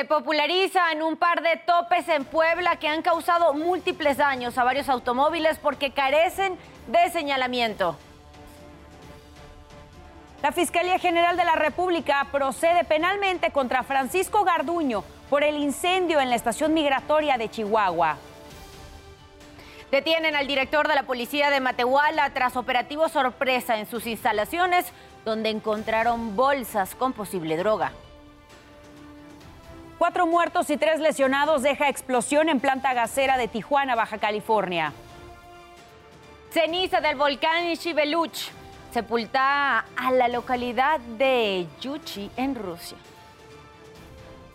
Se popularizan un par de topes en Puebla que han causado múltiples daños a varios automóviles porque carecen de señalamiento. La Fiscalía General de la República procede penalmente contra Francisco Garduño por el incendio en la estación migratoria de Chihuahua. Detienen al director de la policía de Matehuala tras operativo sorpresa en sus instalaciones, donde encontraron bolsas con posible droga. Cuatro muertos y tres lesionados deja explosión en planta gasera de Tijuana, Baja California. Ceniza del volcán Shiveluch sepulta a la localidad de Yuchi en Rusia.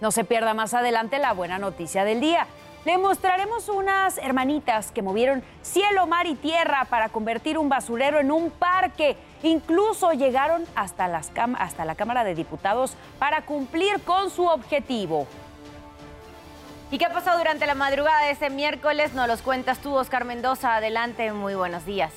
No se pierda más adelante la buena noticia del día. Le mostraremos unas hermanitas que movieron cielo, mar y tierra para convertir un basurero en un parque. Incluso llegaron hasta, las hasta la Cámara de Diputados para cumplir con su objetivo. ¿Y qué pasó durante la madrugada de ese miércoles? Nos los cuentas tú, Oscar Mendoza. Adelante, muy buenos días.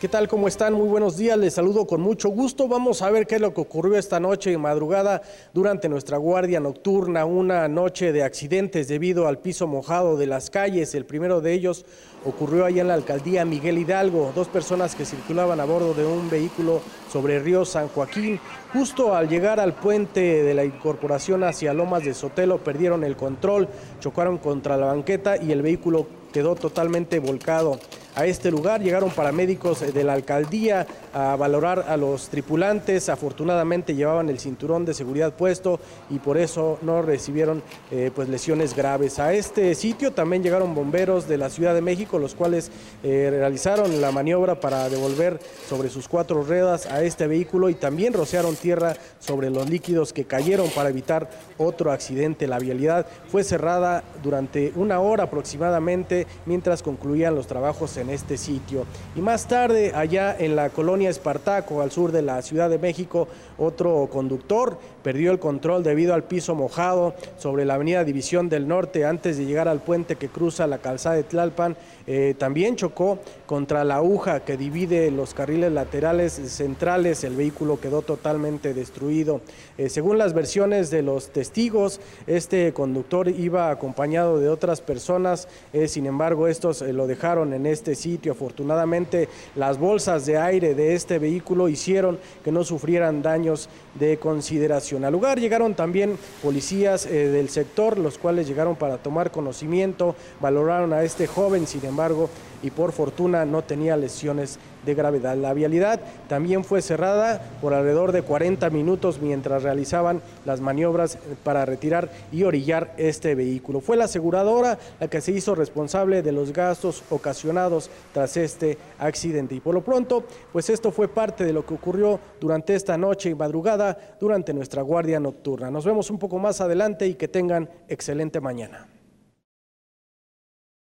¿Qué tal? ¿Cómo están? Muy buenos días. Les saludo con mucho gusto. Vamos a ver qué es lo que ocurrió esta noche en madrugada durante nuestra guardia nocturna. Una noche de accidentes debido al piso mojado de las calles. El primero de ellos ocurrió allá en la alcaldía Miguel Hidalgo. Dos personas que circulaban a bordo de un vehículo sobre el río San Joaquín. Justo al llegar al puente de la incorporación hacia Lomas de Sotelo perdieron el control, chocaron contra la banqueta y el vehículo quedó totalmente volcado a este lugar. Llegaron paramédicos de la alcaldía a valorar a los tripulantes. Afortunadamente llevaban el cinturón de seguridad puesto y por eso no recibieron eh, pues lesiones graves. A este sitio también llegaron bomberos de la Ciudad de México, los cuales eh, realizaron la maniobra para devolver sobre sus cuatro ruedas a este vehículo y también rociaron tierra sobre los líquidos que cayeron para evitar otro accidente. La vialidad fue cerrada durante una hora aproximadamente mientras concluían los trabajos en este sitio. Y más tarde, allá en la colonia Espartaco, al sur de la Ciudad de México, otro conductor perdió el control debido al piso mojado sobre la avenida División del Norte antes de llegar al puente que cruza la calzada de Tlalpan. Eh, también chocó contra la aguja que divide los carriles laterales centrales. El vehículo quedó totalmente destruido. Eh, según las versiones de los testigos, este conductor iba acompañado de otras personas. Eh, sin embargo, estos lo dejaron en este sitio. Afortunadamente, las bolsas de aire de este vehículo hicieron que no sufrieran daños de consideración. Al lugar llegaron también policías eh, del sector, los cuales llegaron para tomar conocimiento, valoraron a este joven, sin embargo, y por fortuna no tenía lesiones de gravedad. La vialidad también fue cerrada por alrededor de 40 minutos mientras realizaban las maniobras para retirar y orillar este vehículo. Fue la aseguradora la que se hizo responsable de los gastos ocasionados tras este accidente. Y por lo pronto, pues esto fue parte de lo que ocurrió durante esta noche y madrugada durante nuestra guardia nocturna. Nos vemos un poco más adelante y que tengan excelente mañana.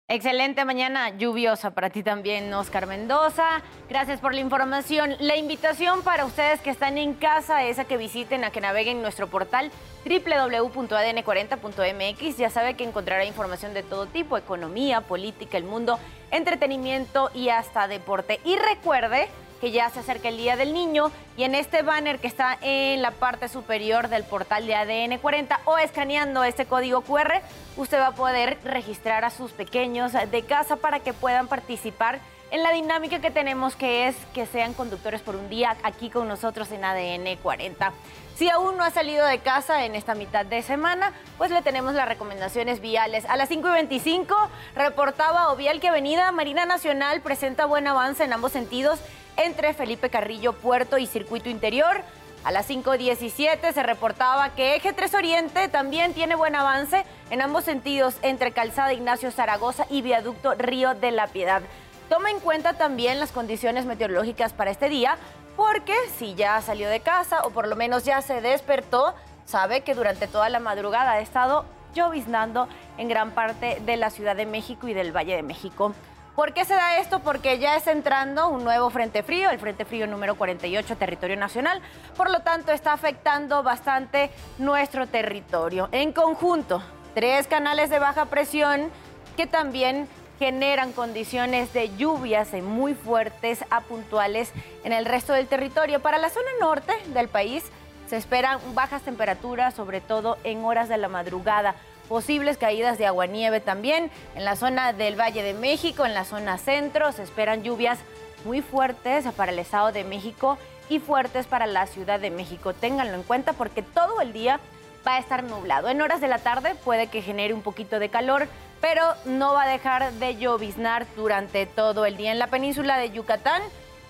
Excelente mañana lluviosa para ti también, Oscar Mendoza. Gracias por la información. La invitación para ustedes que están en casa es a que visiten, a que naveguen nuestro portal www.adn40.mx. Ya sabe que encontrará información de todo tipo, economía, política, el mundo, entretenimiento y hasta deporte. Y recuerde que ya se acerca el Día del Niño y en este banner que está en la parte superior del portal de ADN 40 o escaneando este código QR, usted va a poder registrar a sus pequeños de casa para que puedan participar en la dinámica que tenemos que es que sean conductores por un día aquí con nosotros en ADN 40. Si aún no ha salido de casa en esta mitad de semana, pues le tenemos las recomendaciones viales. A las 5 y 25 reportaba Ovial que Avenida Marina Nacional presenta buen avance en ambos sentidos entre Felipe Carrillo Puerto y Circuito Interior. A las 5.17 se reportaba que Eje 3 Oriente también tiene buen avance en ambos sentidos entre Calzada Ignacio Zaragoza y Viaducto Río de la Piedad. Toma en cuenta también las condiciones meteorológicas para este día, porque si ya salió de casa o por lo menos ya se despertó, sabe que durante toda la madrugada ha estado lloviznando en gran parte de la Ciudad de México y del Valle de México. ¿Por qué se da esto? Porque ya está entrando un nuevo frente frío, el frente frío número 48 territorio nacional. Por lo tanto, está afectando bastante nuestro territorio. En conjunto, tres canales de baja presión que también generan condiciones de lluvias muy fuertes a puntuales en el resto del territorio. Para la zona norte del país, se esperan bajas temperaturas, sobre todo en horas de la madrugada. Posibles caídas de agua-nieve también en la zona del Valle de México, en la zona centro. Se esperan lluvias muy fuertes para el Estado de México y fuertes para la Ciudad de México. Ténganlo en cuenta porque todo el día va a estar nublado. En horas de la tarde puede que genere un poquito de calor, pero no va a dejar de lloviznar durante todo el día en la península de Yucatán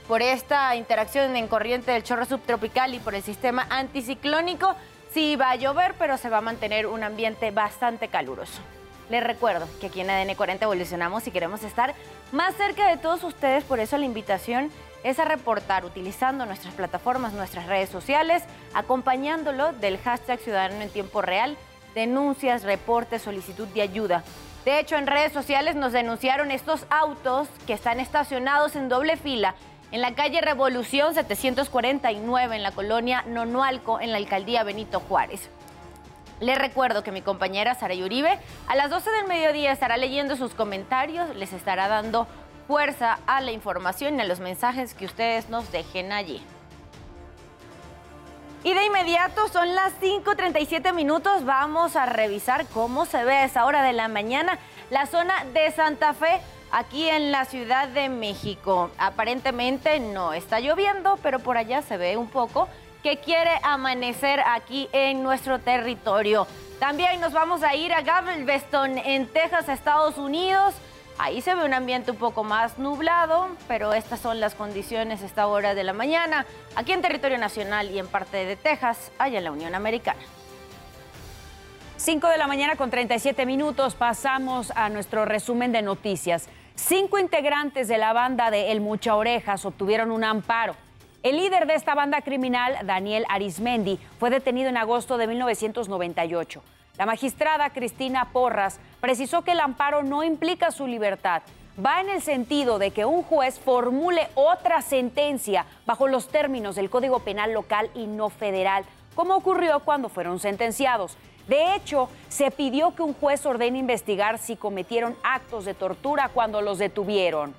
por esta interacción en corriente del chorro subtropical y por el sistema anticiclónico. Sí va a llover, pero se va a mantener un ambiente bastante caluroso. Les recuerdo que aquí en ADN 40 evolucionamos y queremos estar más cerca de todos ustedes, por eso la invitación es a reportar utilizando nuestras plataformas, nuestras redes sociales, acompañándolo del hashtag Ciudadano en Tiempo Real, denuncias, reportes, solicitud de ayuda. De hecho, en redes sociales nos denunciaron estos autos que están estacionados en doble fila en la calle Revolución 749, en la colonia Nonualco, en la alcaldía Benito Juárez. Les recuerdo que mi compañera Sara Uribe a las 12 del mediodía estará leyendo sus comentarios, les estará dando fuerza a la información y a los mensajes que ustedes nos dejen allí. Y de inmediato son las 5.37 minutos, vamos a revisar cómo se ve a esa hora de la mañana la zona de Santa Fe aquí en la Ciudad de México. Aparentemente no está lloviendo, pero por allá se ve un poco que quiere amanecer aquí en nuestro territorio. También nos vamos a ir a Galveston, en Texas, Estados Unidos. Ahí se ve un ambiente un poco más nublado, pero estas son las condiciones a esta hora de la mañana, aquí en territorio nacional y en parte de Texas, allá en la Unión Americana. 5 de la mañana con 37 minutos pasamos a nuestro resumen de noticias. Cinco integrantes de la banda de El Mucha Orejas obtuvieron un amparo. El líder de esta banda criminal, Daniel Arismendi, fue detenido en agosto de 1998. La magistrada Cristina Porras precisó que el amparo no implica su libertad. Va en el sentido de que un juez formule otra sentencia bajo los términos del Código Penal local y no federal, como ocurrió cuando fueron sentenciados. De hecho, se pidió que un juez ordene investigar si cometieron actos de tortura cuando los detuvieron.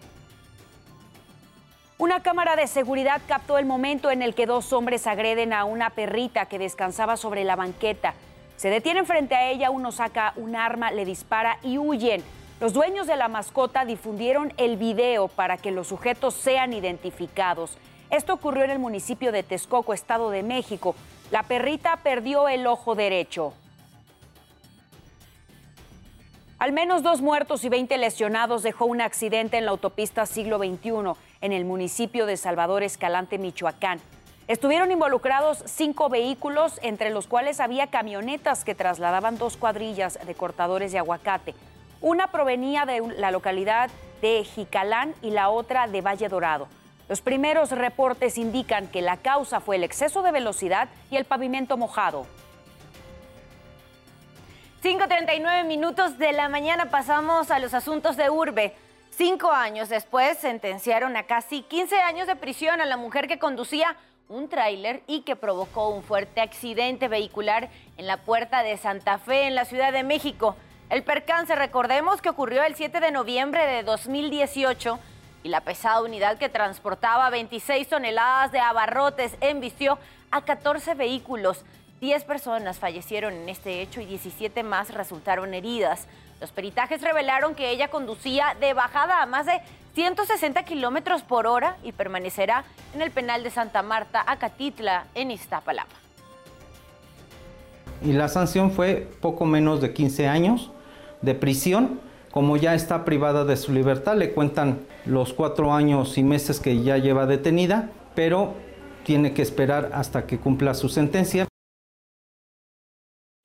Una cámara de seguridad captó el momento en el que dos hombres agreden a una perrita que descansaba sobre la banqueta. Se detienen frente a ella, uno saca un arma, le dispara y huyen. Los dueños de la mascota difundieron el video para que los sujetos sean identificados. Esto ocurrió en el municipio de Texcoco, Estado de México. La perrita perdió el ojo derecho. Al menos dos muertos y 20 lesionados dejó un accidente en la autopista siglo XXI en el municipio de Salvador Escalante, Michoacán. Estuvieron involucrados cinco vehículos, entre los cuales había camionetas que trasladaban dos cuadrillas de cortadores de aguacate. Una provenía de la localidad de Jicalán y la otra de Valle Dorado. Los primeros reportes indican que la causa fue el exceso de velocidad y el pavimento mojado. 5.39 minutos de la mañana pasamos a los asuntos de urbe. Cinco años después sentenciaron a casi 15 años de prisión a la mujer que conducía un tráiler y que provocó un fuerte accidente vehicular en la puerta de Santa Fe, en la Ciudad de México. El percance, recordemos que ocurrió el 7 de noviembre de 2018 y la pesada unidad que transportaba 26 toneladas de abarrotes embistió a 14 vehículos. 10 personas fallecieron en este hecho y 17 más resultaron heridas. Los peritajes revelaron que ella conducía de bajada a más de 160 kilómetros por hora y permanecerá en el penal de Santa Marta, Acatitla, en Iztapalapa. Y la sanción fue poco menos de 15 años de prisión. Como ya está privada de su libertad, le cuentan los cuatro años y meses que ya lleva detenida, pero tiene que esperar hasta que cumpla su sentencia.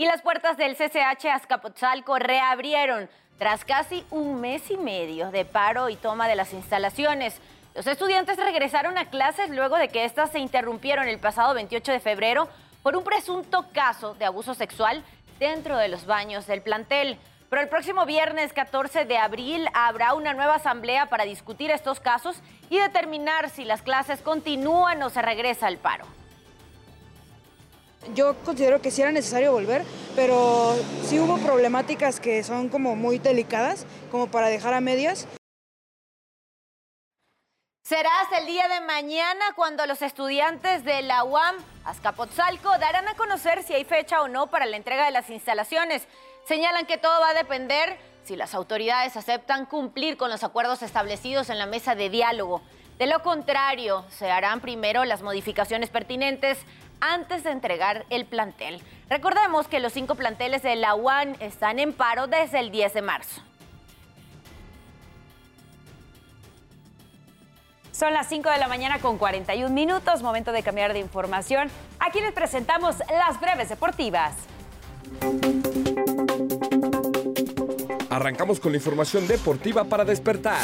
Y las puertas del CCH Azcapotzalco reabrieron tras casi un mes y medio de paro y toma de las instalaciones. Los estudiantes regresaron a clases luego de que éstas se interrumpieron el pasado 28 de febrero por un presunto caso de abuso sexual dentro de los baños del plantel. Pero el próximo viernes 14 de abril habrá una nueva asamblea para discutir estos casos y determinar si las clases continúan o se regresa al paro. Yo considero que sí era necesario volver, pero sí hubo problemáticas que son como muy delicadas, como para dejar a medias. Será hasta el día de mañana cuando los estudiantes de la UAM Azcapotzalco darán a conocer si hay fecha o no para la entrega de las instalaciones. Señalan que todo va a depender si las autoridades aceptan cumplir con los acuerdos establecidos en la mesa de diálogo. De lo contrario, se harán primero las modificaciones pertinentes antes de entregar el plantel. Recordemos que los cinco planteles de la UAM están en paro desde el 10 de marzo. Son las 5 de la mañana con 41 minutos, momento de cambiar de información. Aquí les presentamos las breves deportivas. Arrancamos con la información deportiva para despertar.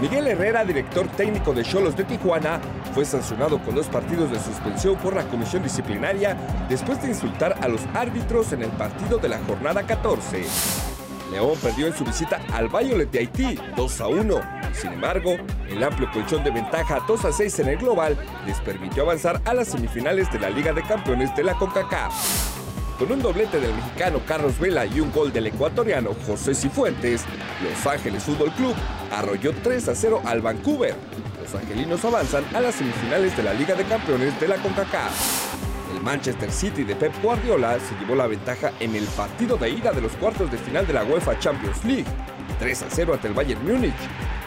Miguel Herrera, director técnico de Cholos de Tijuana, fue sancionado con dos partidos de suspensión por la comisión disciplinaria después de insultar a los árbitros en el partido de la jornada 14. León perdió en su visita al Violet de Haití 2 a 1. Sin embargo, el amplio colchón de ventaja 2 a 6 en el global les permitió avanzar a las semifinales de la Liga de Campeones de la CONCACAF. Con un doblete del mexicano Carlos Vela y un gol del ecuatoriano José Cifuentes, Los Ángeles Fútbol Club arrolló 3 a 0 al Vancouver. Los angelinos avanzan a las semifinales de la Liga de Campeones de la CONCACAF. El Manchester City de Pep Guardiola se llevó la ventaja en el partido de ida de los cuartos de final de la UEFA Champions League, 3 a 0 ante el Bayern Múnich.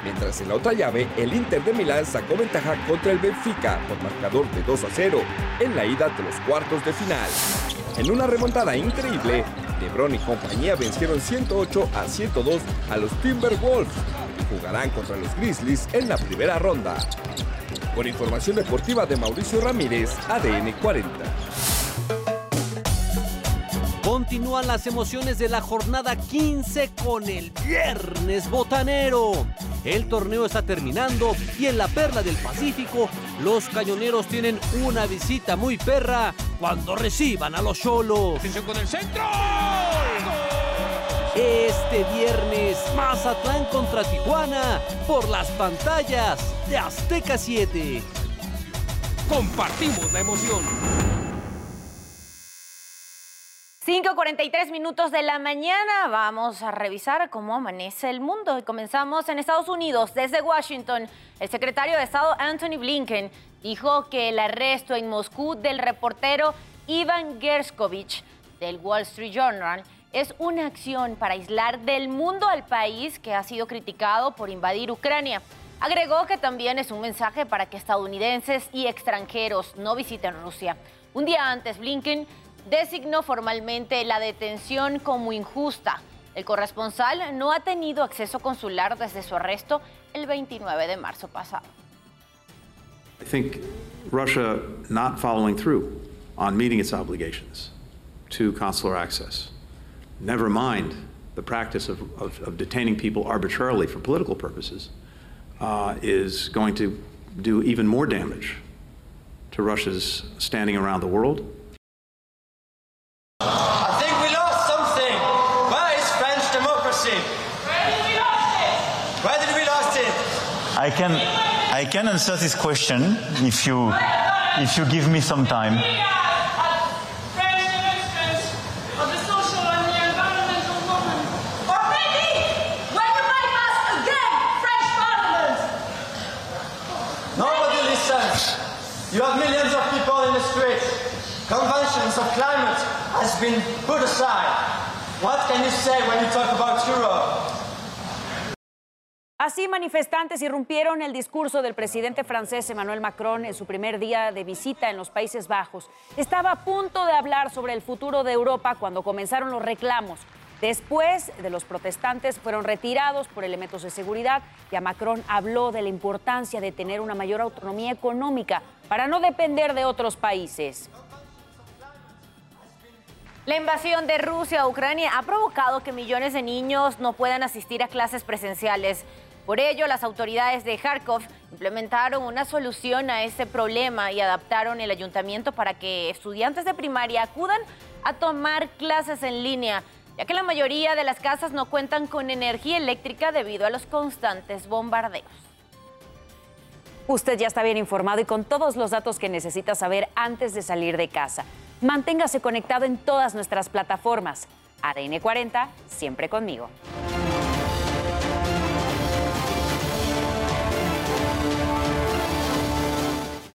Mientras en la otra llave, el Inter de Milán sacó ventaja contra el Benfica por marcador de 2 a 0 en la ida de los cuartos de final. En una remontada increíble, LeBron y compañía vencieron 108 a 102 a los Timberwolves y jugarán contra los Grizzlies en la primera ronda. Con información deportiva de Mauricio Ramírez, ADN 40. Continúan las emociones de la jornada 15 con el Viernes Botanero. El torneo está terminando y en la Perla del Pacífico los cañoneros tienen una visita muy perra cuando reciban a los cholos. con el centro. Este viernes, Mazatlán contra Tijuana por las pantallas de Azteca 7. Compartimos la emoción. 5.43 minutos de la mañana. Vamos a revisar cómo amanece el mundo. Y comenzamos en Estados Unidos, desde Washington. El secretario de Estado Anthony Blinken dijo que el arresto en Moscú del reportero Ivan Gerskovich del Wall Street Journal es una acción para aislar del mundo al país que ha sido criticado por invadir Ucrania. Agregó que también es un mensaje para que estadounidenses y extranjeros no visiten Rusia. Un día antes, Blinken designó formalmente la detención como injusta. El corresponsal no ha tenido acceso consular desde su arresto el 29 de marzo pasado. I think Russia not following through on meeting its obligations to consular access, never mind the practice of, of, of detaining people arbitrarily for political purposes, uh, is going to do even more damage to Russia's standing around the world can, I can answer this question if you, if you give me some time. You have millions of people in the streets. Conventions of climate has been put aside. What can you say when you talk about Europe? Así, manifestantes irrumpieron el discurso del presidente francés Emmanuel Macron en su primer día de visita en los Países Bajos. Estaba a punto de hablar sobre el futuro de Europa cuando comenzaron los reclamos. Después de los protestantes fueron retirados por elementos de seguridad y Macron habló de la importancia de tener una mayor autonomía económica para no depender de otros países. La invasión de Rusia a Ucrania ha provocado que millones de niños no puedan asistir a clases presenciales. Por ello, las autoridades de Kharkov implementaron una solución a ese problema y adaptaron el ayuntamiento para que estudiantes de primaria acudan a tomar clases en línea, ya que la mayoría de las casas no cuentan con energía eléctrica debido a los constantes bombardeos. Usted ya está bien informado y con todos los datos que necesita saber antes de salir de casa. Manténgase conectado en todas nuestras plataformas. ADN 40, siempre conmigo.